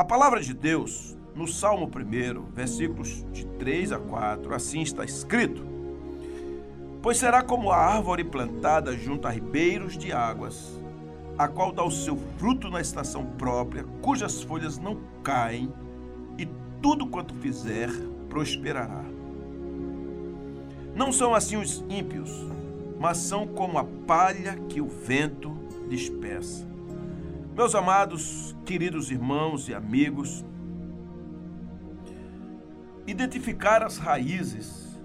A palavra de Deus, no Salmo 1, versículos de 3 a 4, assim está escrito: Pois será como a árvore plantada junto a ribeiros de águas, a qual dá o seu fruto na estação própria, cujas folhas não caem, e tudo quanto fizer prosperará. Não são assim os ímpios, mas são como a palha que o vento dispersa. Meus amados, queridos irmãos e amigos, identificar as raízes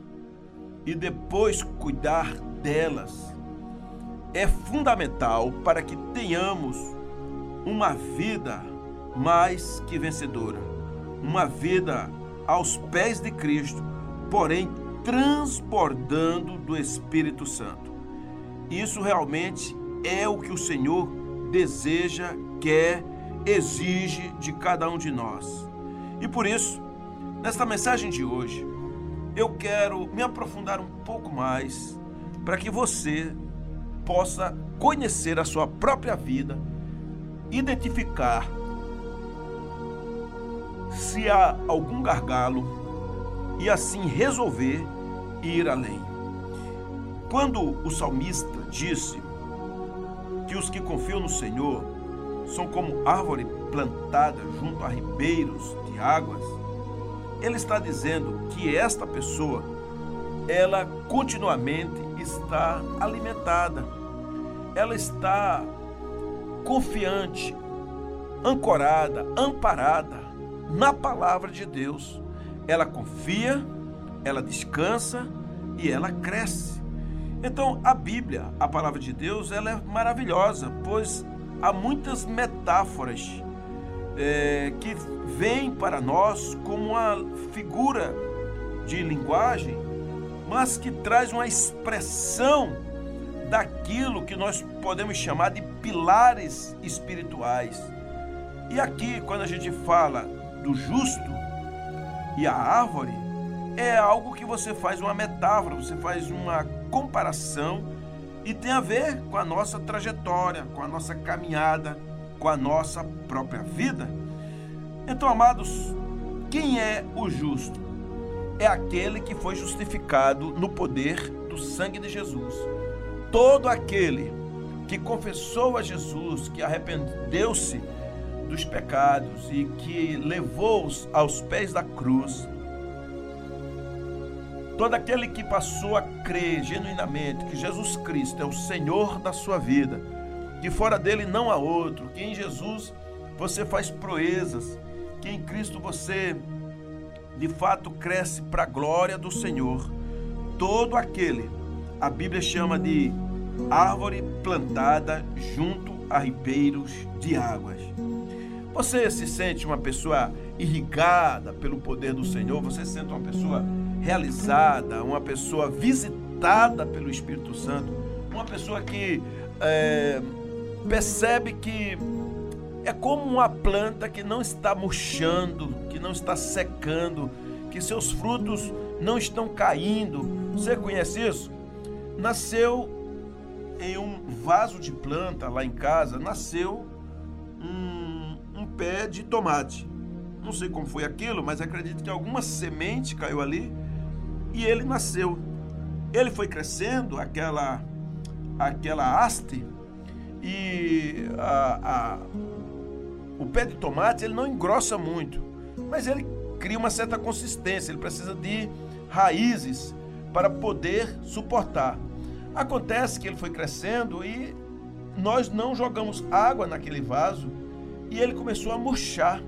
e depois cuidar delas é fundamental para que tenhamos uma vida mais que vencedora, uma vida aos pés de Cristo, porém transbordando do Espírito Santo. Isso realmente é o que o Senhor deseja, quer, exige de cada um de nós. E por isso, nesta mensagem de hoje, eu quero me aprofundar um pouco mais para que você possa conhecer a sua própria vida, identificar se há algum gargalo e assim resolver ir além. Quando o salmista disse que os que confiam no Senhor são como árvore plantada junto a ribeiros de águas, ele está dizendo que esta pessoa, ela continuamente está alimentada, ela está confiante, ancorada, amparada na palavra de Deus. Ela confia, ela descansa e ela cresce. Então, a Bíblia, a palavra de Deus, ela é maravilhosa, pois há muitas metáforas é, que vêm para nós como uma figura de linguagem, mas que traz uma expressão daquilo que nós podemos chamar de pilares espirituais. E aqui, quando a gente fala do justo e a árvore, é algo que você faz uma metáfora, você faz uma comparação e tem a ver com a nossa trajetória, com a nossa caminhada, com a nossa própria vida. Então, amados, quem é o justo? É aquele que foi justificado no poder do sangue de Jesus. Todo aquele que confessou a Jesus, que arrependeu-se dos pecados e que levou-os aos pés da cruz, Todo aquele que passou a crer genuinamente que Jesus Cristo é o Senhor da sua vida, que fora dele não há outro, que em Jesus você faz proezas, que em Cristo você de fato cresce para a glória do Senhor. Todo aquele, a Bíblia chama de árvore plantada junto a ribeiros de águas. Você se sente uma pessoa irrigada pelo poder do Senhor? Você se sente uma pessoa realizada, uma pessoa visitada pelo Espírito Santo, uma pessoa que é, percebe que é como uma planta que não está murchando, que não está secando, que seus frutos não estão caindo. Você conhece isso? Nasceu em um vaso de planta lá em casa, nasceu um, um pé de tomate. Não sei como foi aquilo, mas acredito que alguma semente caiu ali e ele nasceu. Ele foi crescendo, aquela, aquela haste, e a, a, o pé de tomate ele não engrossa muito, mas ele cria uma certa consistência, ele precisa de raízes para poder suportar. Acontece que ele foi crescendo e nós não jogamos água naquele vaso e ele começou a murchar.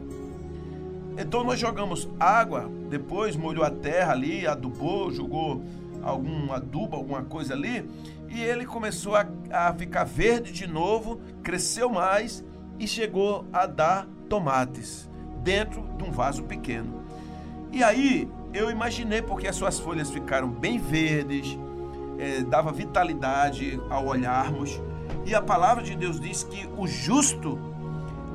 Então nós jogamos água, depois molhou a terra ali, adubou, jogou algum adubo, alguma coisa ali, e ele começou a, a ficar verde de novo, cresceu mais e chegou a dar tomates dentro de um vaso pequeno. E aí eu imaginei porque as suas folhas ficaram bem verdes, é, dava vitalidade ao olharmos. E a palavra de Deus diz que o justo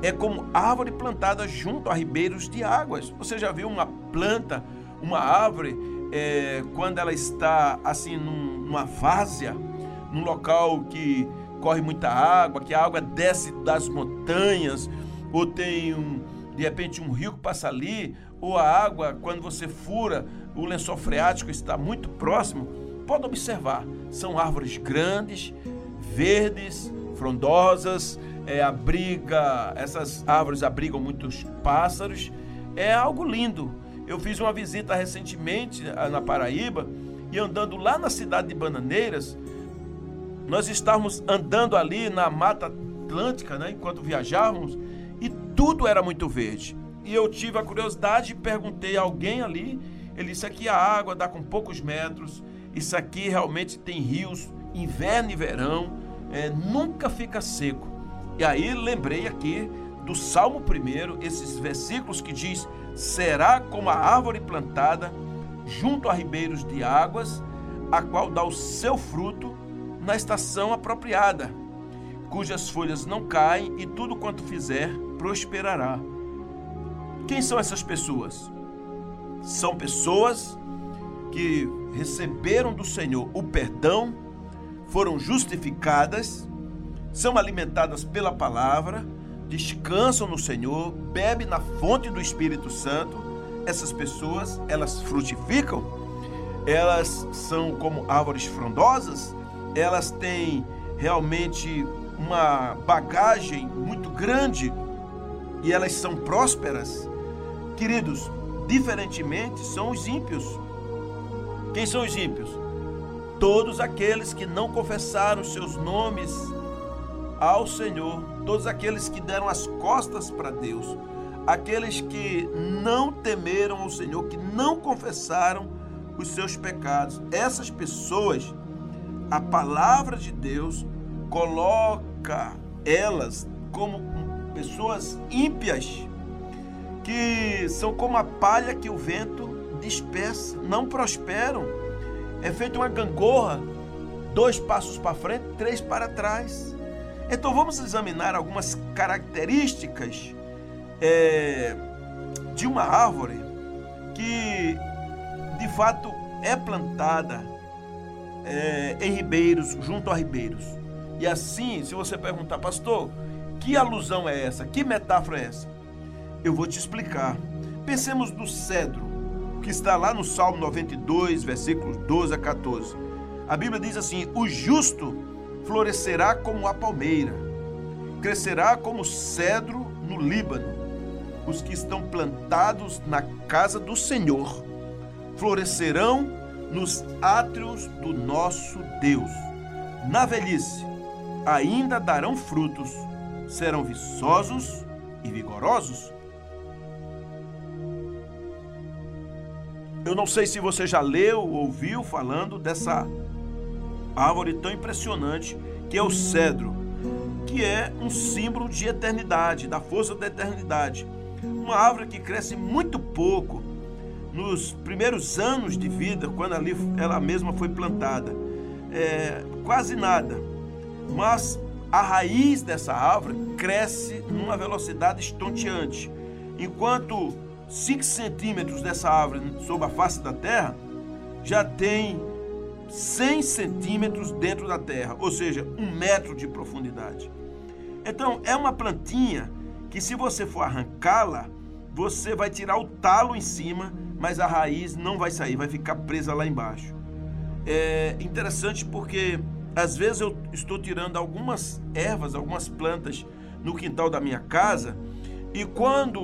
é como árvore plantada junto a ribeiros de águas. Você já viu uma planta, uma árvore, é, quando ela está assim num, numa várzea, num local que corre muita água, que a água desce das montanhas, ou tem um, de repente um rio que passa ali, ou a água, quando você fura, o lençol freático está muito próximo, pode observar, são árvores grandes, verdes, frondosas, é, abriga, essas árvores abrigam muitos pássaros, é algo lindo. Eu fiz uma visita recentemente ah, na Paraíba e andando lá na cidade de Bananeiras, nós estávamos andando ali na Mata Atlântica, né, enquanto viajávamos, e tudo era muito verde. E eu tive a curiosidade e perguntei a alguém ali, ele disse aqui a água dá com poucos metros, isso aqui realmente tem rios, inverno e verão, é, nunca fica seco. E aí lembrei aqui do Salmo 1, esses versículos que diz: Será como a árvore plantada junto a ribeiros de águas, a qual dá o seu fruto na estação apropriada, cujas folhas não caem e tudo quanto fizer prosperará. Quem são essas pessoas? São pessoas que receberam do Senhor o perdão, foram justificadas, são alimentadas pela palavra, descansam no Senhor, bebem na fonte do Espírito Santo. Essas pessoas, elas frutificam, elas são como árvores frondosas, elas têm realmente uma bagagem muito grande e elas são prósperas. Queridos, diferentemente são os ímpios. Quem são os ímpios? Todos aqueles que não confessaram seus nomes ao Senhor, todos aqueles que deram as costas para Deus, aqueles que não temeram o Senhor, que não confessaram os seus pecados. Essas pessoas, a palavra de Deus coloca elas como pessoas ímpias, que são como a palha que o vento dispersa, não prosperam. É feito uma gangorra, dois passos para frente, três para trás. Então vamos examinar algumas características é, de uma árvore que de fato é plantada é, em ribeiros, junto a ribeiros. E assim, se você perguntar, pastor, que alusão é essa? Que metáfora é essa? Eu vou te explicar. Pensemos no cedro, que está lá no Salmo 92, versículos 12 a 14. A Bíblia diz assim: O justo florescerá como a palmeira, crescerá como cedro no Líbano. Os que estão plantados na casa do Senhor florescerão nos átrios do nosso Deus. Na velhice ainda darão frutos, serão viçosos e vigorosos. Eu não sei se você já leu ou ouviu falando dessa árvore tão impressionante que é o cedro, que é um símbolo de eternidade, da força da eternidade. Uma árvore que cresce muito pouco nos primeiros anos de vida, quando ali ela mesma foi plantada. É, quase nada. Mas a raiz dessa árvore cresce numa velocidade estonteante. Enquanto 5 centímetros dessa árvore sob a face da terra já tem 100 centímetros dentro da terra, ou seja, um metro de profundidade. Então, é uma plantinha que, se você for arrancá-la, você vai tirar o talo em cima, mas a raiz não vai sair, vai ficar presa lá embaixo. É interessante porque às vezes eu estou tirando algumas ervas, algumas plantas no quintal da minha casa, e quando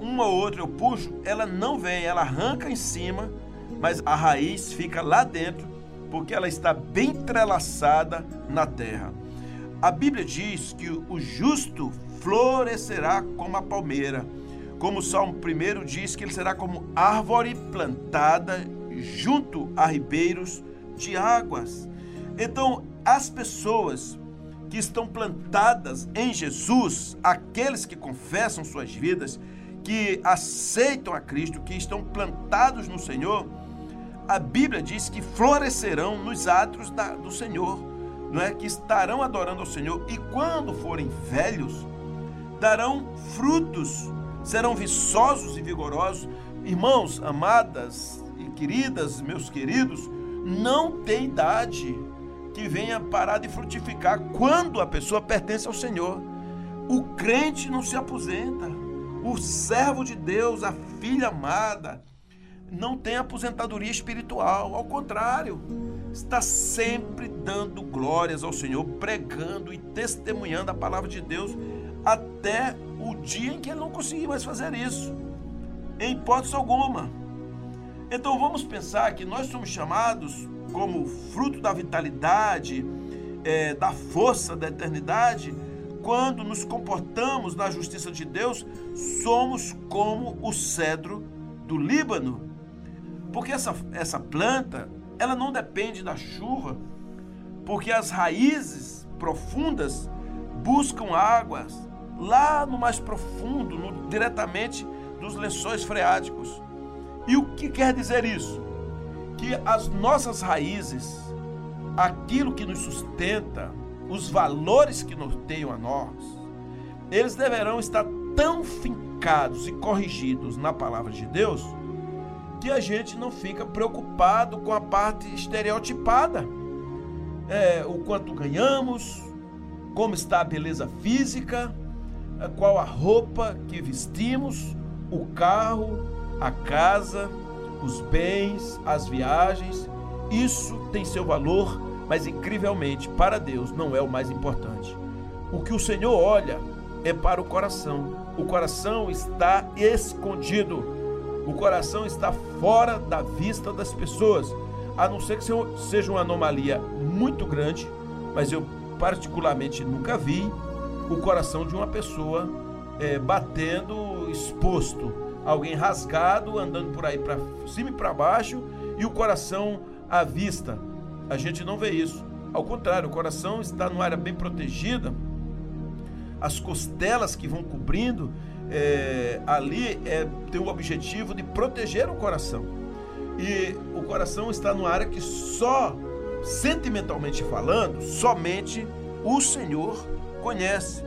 uma ou outra eu puxo, ela não vem, ela arranca em cima, mas a raiz fica lá dentro porque ela está bem entrelaçada na terra. A Bíblia diz que o justo florescerá como a palmeira, como o Salmo 1 diz que ele será como árvore plantada junto a ribeiros de águas. Então, as pessoas que estão plantadas em Jesus, aqueles que confessam suas vidas, que aceitam a Cristo, que estão plantados no Senhor, a Bíblia diz que florescerão nos átrios da, do Senhor, não é? Que estarão adorando ao Senhor e quando forem velhos, darão frutos, serão viçosos e vigorosos. Irmãos, amadas e queridas, meus queridos, não tem idade que venha parar de frutificar quando a pessoa pertence ao Senhor. O crente não se aposenta. O servo de Deus, a filha amada, não tem aposentadoria espiritual, ao contrário, está sempre dando glórias ao Senhor, pregando e testemunhando a palavra de Deus até o dia em que ele não conseguir mais fazer isso, em hipótese alguma. Então vamos pensar que nós somos chamados como fruto da vitalidade, é, da força da eternidade, quando nos comportamos na justiça de Deus, somos como o cedro do Líbano. Porque essa, essa planta, ela não depende da chuva, porque as raízes profundas buscam águas lá no mais profundo, no, diretamente dos lençóis freáticos. E o que quer dizer isso? Que as nossas raízes, aquilo que nos sustenta, os valores que norteiam a nós, eles deverão estar tão fincados e corrigidos na palavra de Deus que a gente não fica preocupado com a parte estereotipada. É, o quanto ganhamos, como está a beleza física, é, qual a roupa que vestimos, o carro, a casa, os bens, as viagens. Isso tem seu valor mas incrivelmente, para Deus não é o mais importante. O que o Senhor olha é para o coração. O coração está escondido. O coração está fora da vista das pessoas, a não ser que seja uma anomalia muito grande, mas eu particularmente nunca vi o coração de uma pessoa é, batendo exposto, alguém rasgado andando por aí para cima e para baixo e o coração à vista. A gente não vê isso. Ao contrário, o coração está numa área bem protegida, as costelas que vão cobrindo é, ali é, tem o objetivo de proteger o coração. E o coração está numa área que só, sentimentalmente falando, somente o Senhor conhece.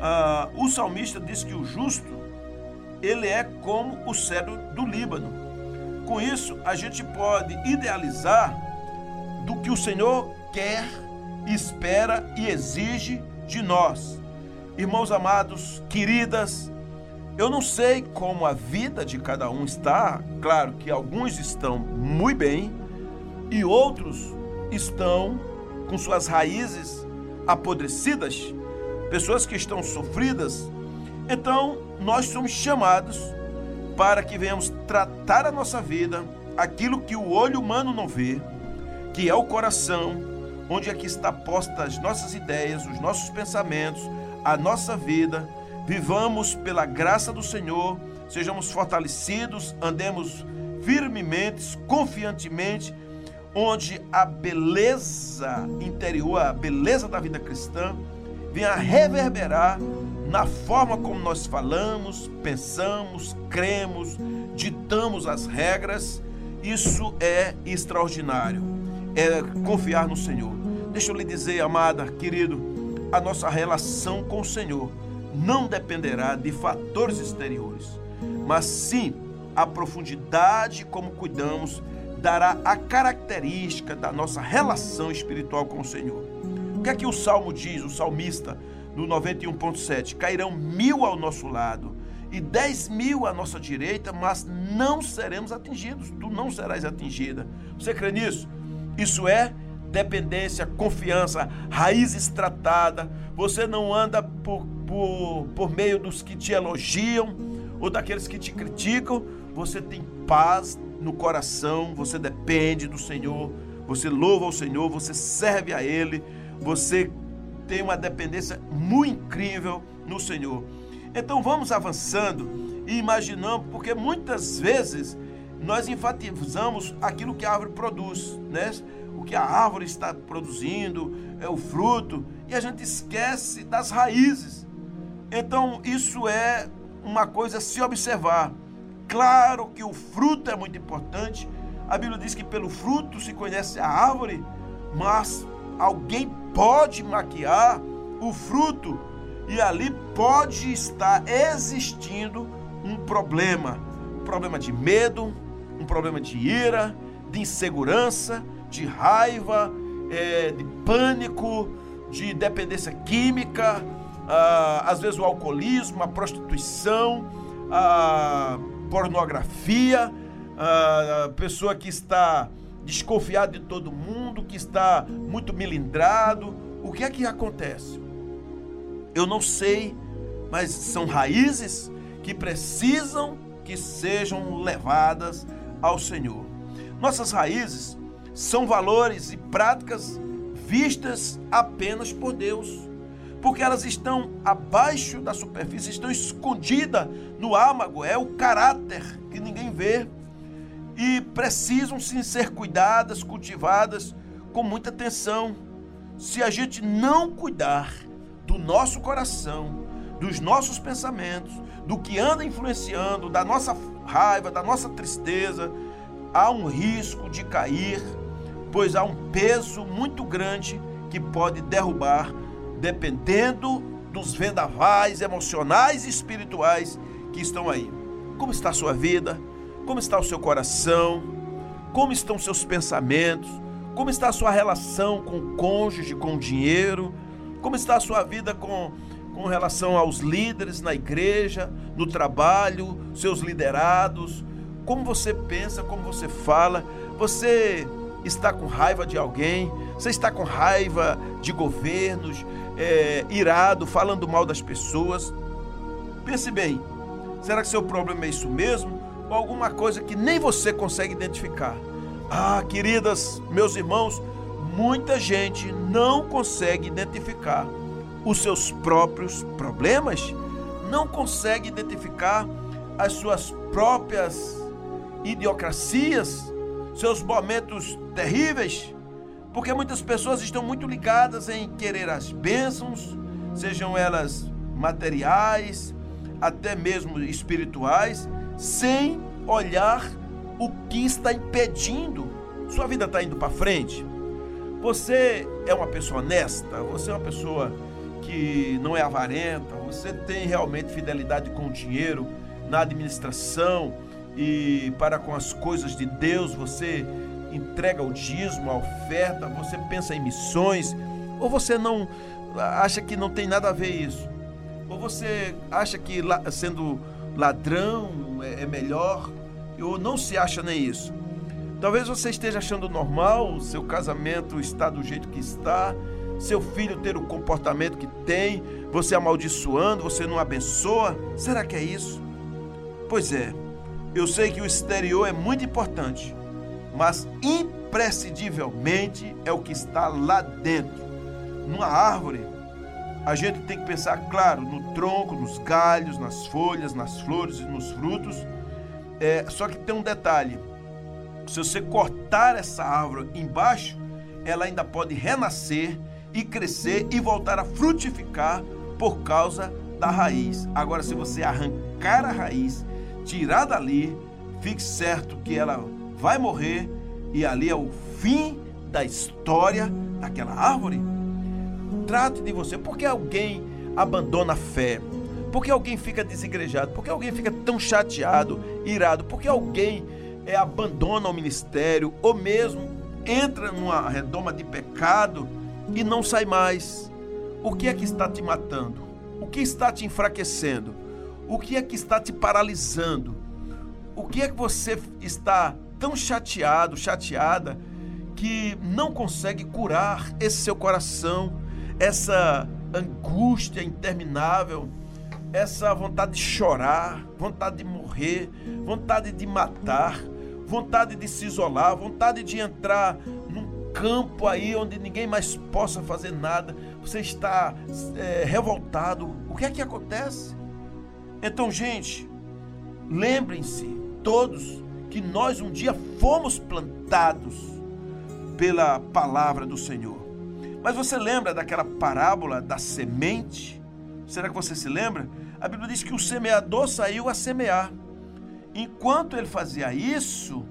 Ah, o salmista diz que o justo ele é como o cedro do Líbano. Com isso, a gente pode idealizar do que o Senhor quer, espera e exige de nós. Irmãos amados, queridas, eu não sei como a vida de cada um está, claro que alguns estão muito bem e outros estão com suas raízes apodrecidas, pessoas que estão sofridas. Então, nós somos chamados para que venhamos tratar a nossa vida, aquilo que o olho humano não vê, que é o coração, onde aqui está posta as nossas ideias, os nossos pensamentos, a nossa vida. Vivamos pela graça do Senhor, sejamos fortalecidos, andemos firmemente, confiantemente, onde a beleza interior, a beleza da vida cristã, venha reverberar na forma como nós falamos, pensamos, cremos, ditamos as regras. Isso é extraordinário é confiar no Senhor. Deixa eu lhe dizer, amada, querido, a nossa relação com o Senhor não dependerá de fatores exteriores, mas sim a profundidade como cuidamos dará a característica da nossa relação espiritual com o Senhor. O que é que o Salmo diz, o salmista, no 91.7? Cairão mil ao nosso lado e dez mil à nossa direita, mas não seremos atingidos. Tu não serás atingida. Você crê nisso? Isso é dependência, confiança, raízes tratadas. Você não anda por, por, por meio dos que te elogiam ou daqueles que te criticam. Você tem paz no coração, você depende do Senhor, você louva o Senhor, você serve a Ele, você tem uma dependência muito incrível no Senhor. Então vamos avançando e imaginando, porque muitas vezes nós enfatizamos aquilo que a árvore produz, né? O que a árvore está produzindo, é o fruto, e a gente esquece das raízes. Então, isso é uma coisa a se observar. Claro que o fruto é muito importante. A Bíblia diz que pelo fruto se conhece a árvore, mas alguém pode maquiar o fruto e ali pode estar existindo um problema, um problema de medo, um problema de ira, de insegurança, de raiva, é, de pânico, de dependência química, ah, às vezes o alcoolismo, a prostituição, a pornografia, a pessoa que está desconfiada de todo mundo, que está muito milindrado. O que é que acontece? Eu não sei, mas são raízes que precisam que sejam levadas ao Senhor. Nossas raízes são valores e práticas vistas apenas por Deus, porque elas estão abaixo da superfície, estão escondidas no âmago, é o caráter que ninguém vê e precisam sim ser cuidadas, cultivadas com muita atenção. Se a gente não cuidar do nosso coração, dos nossos pensamentos, do que anda influenciando, da nossa raiva, da nossa tristeza, há um risco de cair, pois há um peso muito grande que pode derrubar, dependendo dos vendavais emocionais e espirituais que estão aí. Como está a sua vida? Como está o seu coração? Como estão seus pensamentos? Como está a sua relação com o cônjuge, com o dinheiro? Como está a sua vida com, com relação aos líderes na igreja, no trabalho, seus liderados? Como você pensa, como você fala? Você está com raiva de alguém? Você está com raiva de governos, é, irado, falando mal das pessoas? Pense bem, será que seu problema é isso mesmo? ou alguma coisa que nem você consegue identificar. Ah, queridas, meus irmãos, muita gente não consegue identificar os seus próprios problemas, não consegue identificar as suas próprias idiocracias, seus momentos terríveis, porque muitas pessoas estão muito ligadas em querer as bênçãos, sejam elas materiais, até mesmo espirituais, sem olhar o que está impedindo. Sua vida está indo para frente. Você é uma pessoa honesta, você é uma pessoa que não é avarenta, você tem realmente fidelidade com o dinheiro na administração e para com as coisas de Deus, você entrega o dízimo, a oferta, você pensa em missões, ou você não acha que não tem nada a ver isso? Ou você acha que sendo ladrão é, é melhor, ou não se acha nem isso. Talvez você esteja achando normal, seu casamento está do jeito que está, seu filho ter o comportamento que tem, você amaldiçoando, você não abençoa. Será que é isso? Pois é, eu sei que o exterior é muito importante, mas imprescindivelmente é o que está lá dentro. Numa árvore, a gente tem que pensar, claro, no tronco, nos galhos, nas folhas, nas flores e nos frutos. É, só que tem um detalhe: se você cortar essa árvore embaixo, ela ainda pode renascer e crescer e voltar a frutificar por causa da raiz. Agora, se você arrancar a raiz, tirar dali, fique certo que ela vai morrer e ali é o fim da história daquela árvore trate de você. Por que alguém abandona a fé? Por que alguém fica desigrejado? Por que alguém fica tão chateado, irado? Por que alguém é, abandona o ministério ou mesmo entra numa redoma de pecado e não sai mais? O que é que está te matando? O que está te enfraquecendo? O que é que está te paralisando? O que é que você está tão chateado, chateada, que não consegue curar esse seu coração? essa angústia interminável, essa vontade de chorar, vontade de morrer, vontade de matar, vontade de se isolar, vontade de entrar num campo aí onde ninguém mais possa fazer nada, você está é, revoltado. O que é que acontece? Então, gente, lembrem-se todos que nós um dia fomos plantados pela palavra do Senhor. Mas você lembra daquela parábola da semente? Será que você se lembra? A Bíblia diz que o semeador saiu a semear. Enquanto ele fazia isso,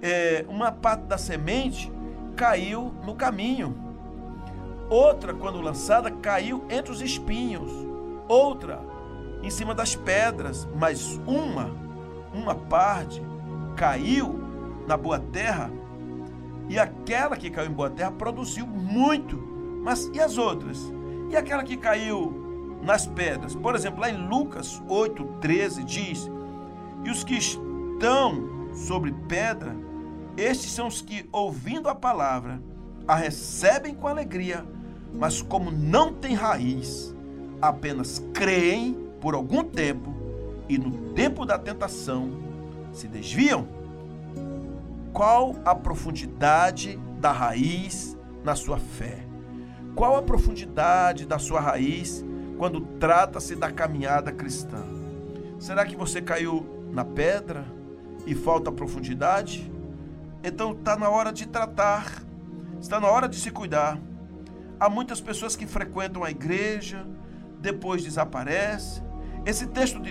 é, uma parte da semente caiu no caminho. Outra, quando lançada, caiu entre os espinhos. Outra, em cima das pedras. Mas uma, uma parte, caiu na boa terra e aquela que caiu em boa terra produziu muito. Mas e as outras? E aquela que caiu nas pedras. Por exemplo, lá em Lucas 8,13 diz: E os que estão sobre pedra, estes são os que, ouvindo a palavra, a recebem com alegria, mas como não têm raiz, apenas creem por algum tempo e no tempo da tentação se desviam. Qual a profundidade da raiz na sua fé? Qual a profundidade da sua raiz quando trata-se da caminhada cristã? Será que você caiu na pedra e falta profundidade? Então está na hora de tratar, está na hora de se cuidar. Há muitas pessoas que frequentam a igreja, depois desaparecem. Esse texto de,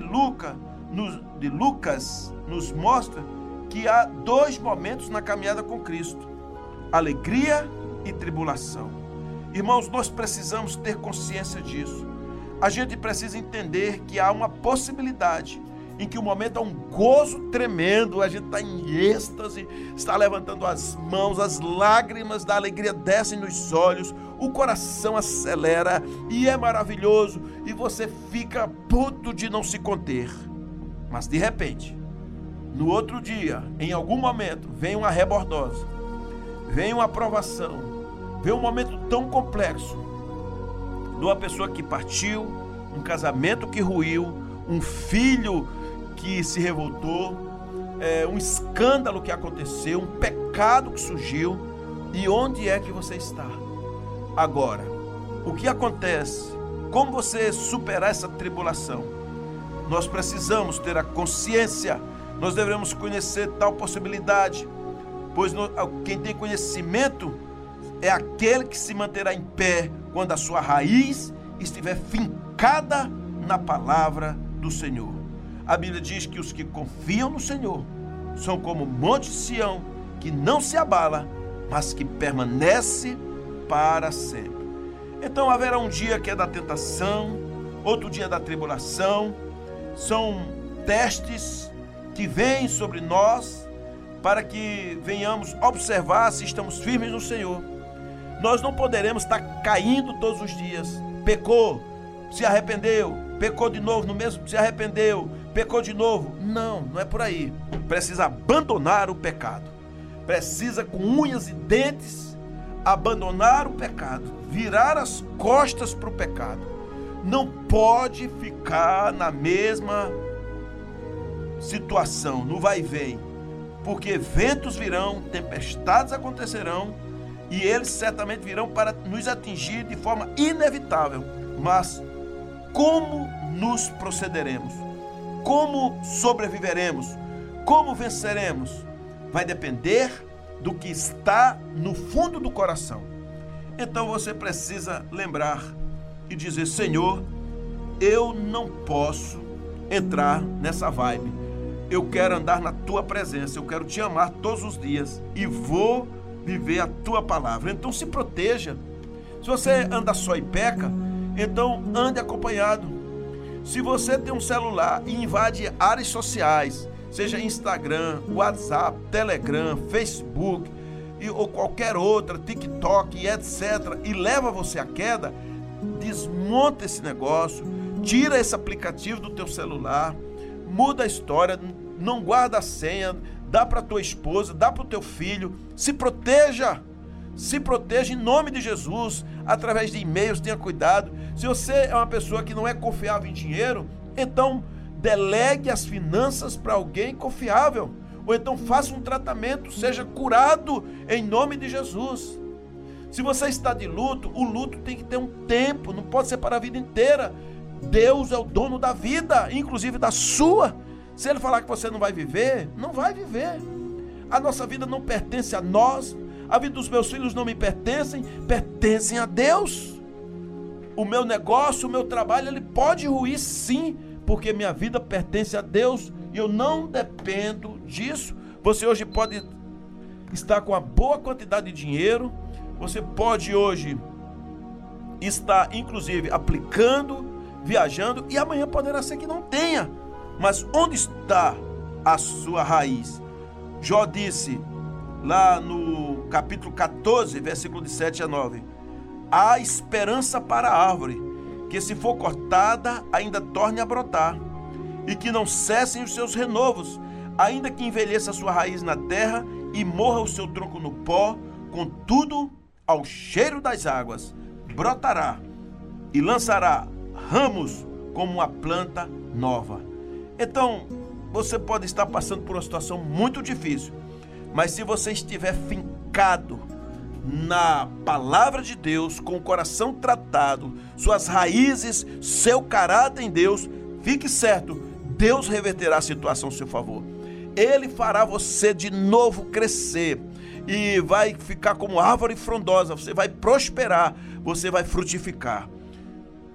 Luca, de Lucas nos mostra que há dois momentos na caminhada com Cristo: alegria e tribulação. Irmãos, nós precisamos ter consciência disso. A gente precisa entender que há uma possibilidade em que o momento é um gozo tremendo, a gente está em êxtase, está levantando as mãos, as lágrimas da alegria descem nos olhos, o coração acelera e é maravilhoso, e você fica puto de não se conter. Mas de repente, no outro dia, em algum momento, vem uma rebordosa, vem uma aprovação, vem um momento tão complexo de uma pessoa que partiu, um casamento que ruiu, um filho que se revoltou, é, um escândalo que aconteceu, um pecado que surgiu. E onde é que você está? Agora, o que acontece? Como você superar essa tribulação? Nós precisamos ter a consciência, nós devemos conhecer tal possibilidade, pois quem tem conhecimento é aquele que se manterá em pé quando a sua raiz estiver fincada na palavra do Senhor. A Bíblia diz que os que confiam no Senhor são como o monte Sião, que não se abala, mas que permanece para sempre. Então haverá um dia que é da tentação, outro dia da tribulação. São testes que vêm sobre nós para que venhamos observar se estamos firmes no Senhor. Nós não poderemos estar caindo todos os dias. Pecou, se arrependeu, pecou de novo no mesmo, se arrependeu, pecou de novo. Não, não é por aí. Precisa abandonar o pecado. Precisa, com unhas e dentes, abandonar o pecado, virar as costas para o pecado. Não pode ficar na mesma situação, no vai e vem, porque ventos virão, tempestades acontecerão e eles certamente virão para nos atingir de forma inevitável. Mas como nos procederemos? Como sobreviveremos? Como venceremos? Vai depender do que está no fundo do coração. Então você precisa lembrar e dizer: Senhor, eu não posso entrar nessa vibe. Eu quero andar na tua presença, eu quero te amar todos os dias e vou viver a tua palavra. Então se proteja. Se você anda só e peca, então ande acompanhado. Se você tem um celular e invade áreas sociais, seja Instagram, WhatsApp, Telegram, Facebook ou qualquer outra, TikTok, etc., e leva você à queda, desmonta esse negócio, tira esse aplicativo do teu celular, muda a história, não guarda a senha, dá para tua esposa, dá para o teu filho, se proteja. Se proteja em nome de Jesus, através de e-mails, tenha cuidado. Se você é uma pessoa que não é confiável em dinheiro, então delegue as finanças para alguém confiável. Ou então faça um tratamento, seja curado em nome de Jesus. Se você está de luto, o luto tem que ter um tempo, não pode ser para a vida inteira. Deus é o dono da vida, inclusive da sua. Se ele falar que você não vai viver, não vai viver. A nossa vida não pertence a nós, a vida dos meus filhos não me pertencem, pertencem a Deus. O meu negócio, o meu trabalho, ele pode ruir sim, porque minha vida pertence a Deus e eu não dependo disso. Você hoje pode estar com uma boa quantidade de dinheiro, você pode hoje estar, inclusive, aplicando, viajando, e amanhã poderá ser que não tenha. Mas onde está a sua raiz? Jó disse: lá no capítulo 14, versículo de 7 a 9. Há esperança para a árvore que se for cortada, ainda torne a brotar, e que não cessem os seus renovos, ainda que envelheça a sua raiz na terra e morra o seu tronco no pó, contudo, ao cheiro das águas, brotará e lançará ramos como uma planta nova. Então, você pode estar passando por uma situação muito difícil, mas se você estiver fincado na palavra de Deus, com o coração tratado, suas raízes, seu caráter em Deus, fique certo, Deus reverterá a situação a seu favor. Ele fará você de novo crescer e vai ficar como árvore frondosa, você vai prosperar, você vai frutificar.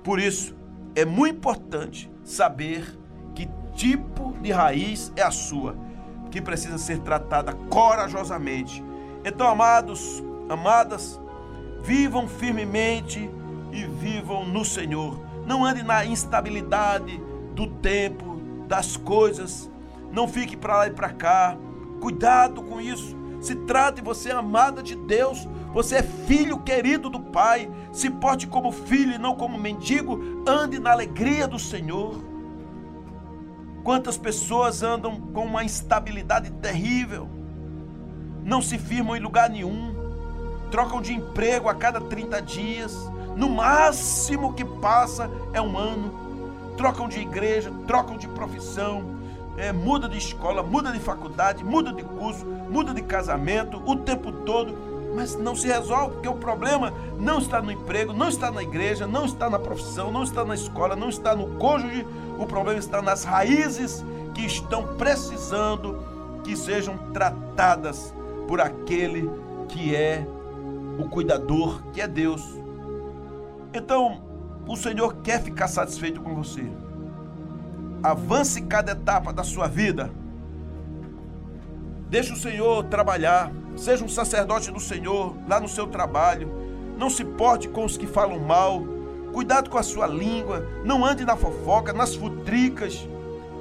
Por isso, é muito importante saber que tipo de raiz é a sua, que precisa ser tratada corajosamente. Então, amados, amadas, vivam firmemente e vivam no Senhor. Não ande na instabilidade do tempo, das coisas. Não fique para lá e para cá. Cuidado com isso. Se trate, você é amada de Deus. Você é filho querido do Pai. Se porte como filho e não como mendigo. Ande na alegria do Senhor. Quantas pessoas andam com uma instabilidade terrível, não se firmam em lugar nenhum, trocam de emprego a cada 30 dias, no máximo que passa é um ano, trocam de igreja, trocam de profissão, é, muda de escola, muda de faculdade, muda de curso, muda de casamento o tempo todo, mas não se resolve, porque o problema não está no emprego, não está na igreja, não está na profissão, não está na escola, não está no cônjuge, o problema está nas raízes que estão precisando que sejam tratadas por aquele que é o cuidador, que é Deus. Então, o Senhor quer ficar satisfeito com você. Avance cada etapa da sua vida. Deixe o Senhor trabalhar. Seja um sacerdote do Senhor lá no seu trabalho. Não se porte com os que falam mal. Cuidado com a sua língua. Não ande na fofoca, nas futricas.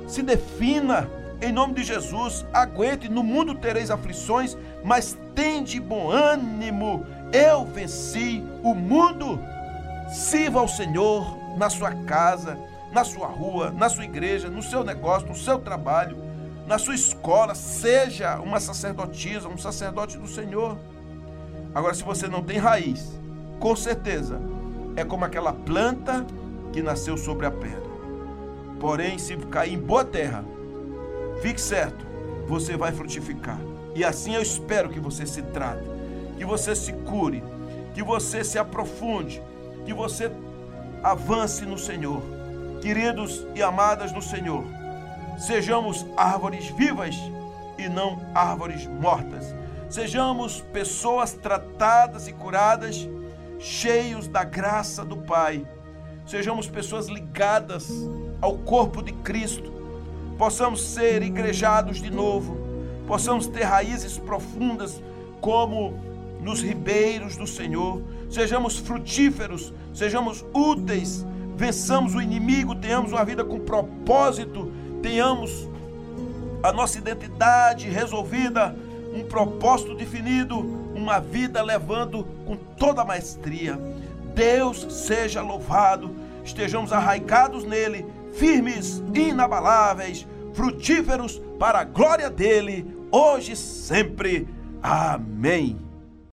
Se defina em nome de Jesus. Aguente. No mundo tereis aflições, mas tende bom ânimo eu venci o mundo. Sirva ao Senhor na sua casa, na sua rua, na sua igreja, no seu negócio, no seu trabalho, na sua escola. Seja uma sacerdotisa, um sacerdote do Senhor. Agora, se você não tem raiz, com certeza é como aquela planta que nasceu sobre a pedra. Porém, se cair em boa terra, fique certo, você vai frutificar. E assim eu espero que você se trate que você se cure, que você se aprofunde, que você avance no Senhor. Queridos e amadas do Senhor, sejamos árvores vivas e não árvores mortas. Sejamos pessoas tratadas e curadas, cheios da graça do Pai. Sejamos pessoas ligadas ao corpo de Cristo. Possamos ser igrejados de novo. Possamos ter raízes profundas como nos ribeiros do Senhor, sejamos frutíferos, sejamos úteis, vençamos o inimigo, tenhamos uma vida com propósito, tenhamos a nossa identidade resolvida, um propósito definido, uma vida levando com toda a maestria. Deus seja louvado, estejamos arraigados nele, firmes, inabaláveis, frutíferos para a glória dele, hoje e sempre. Amém.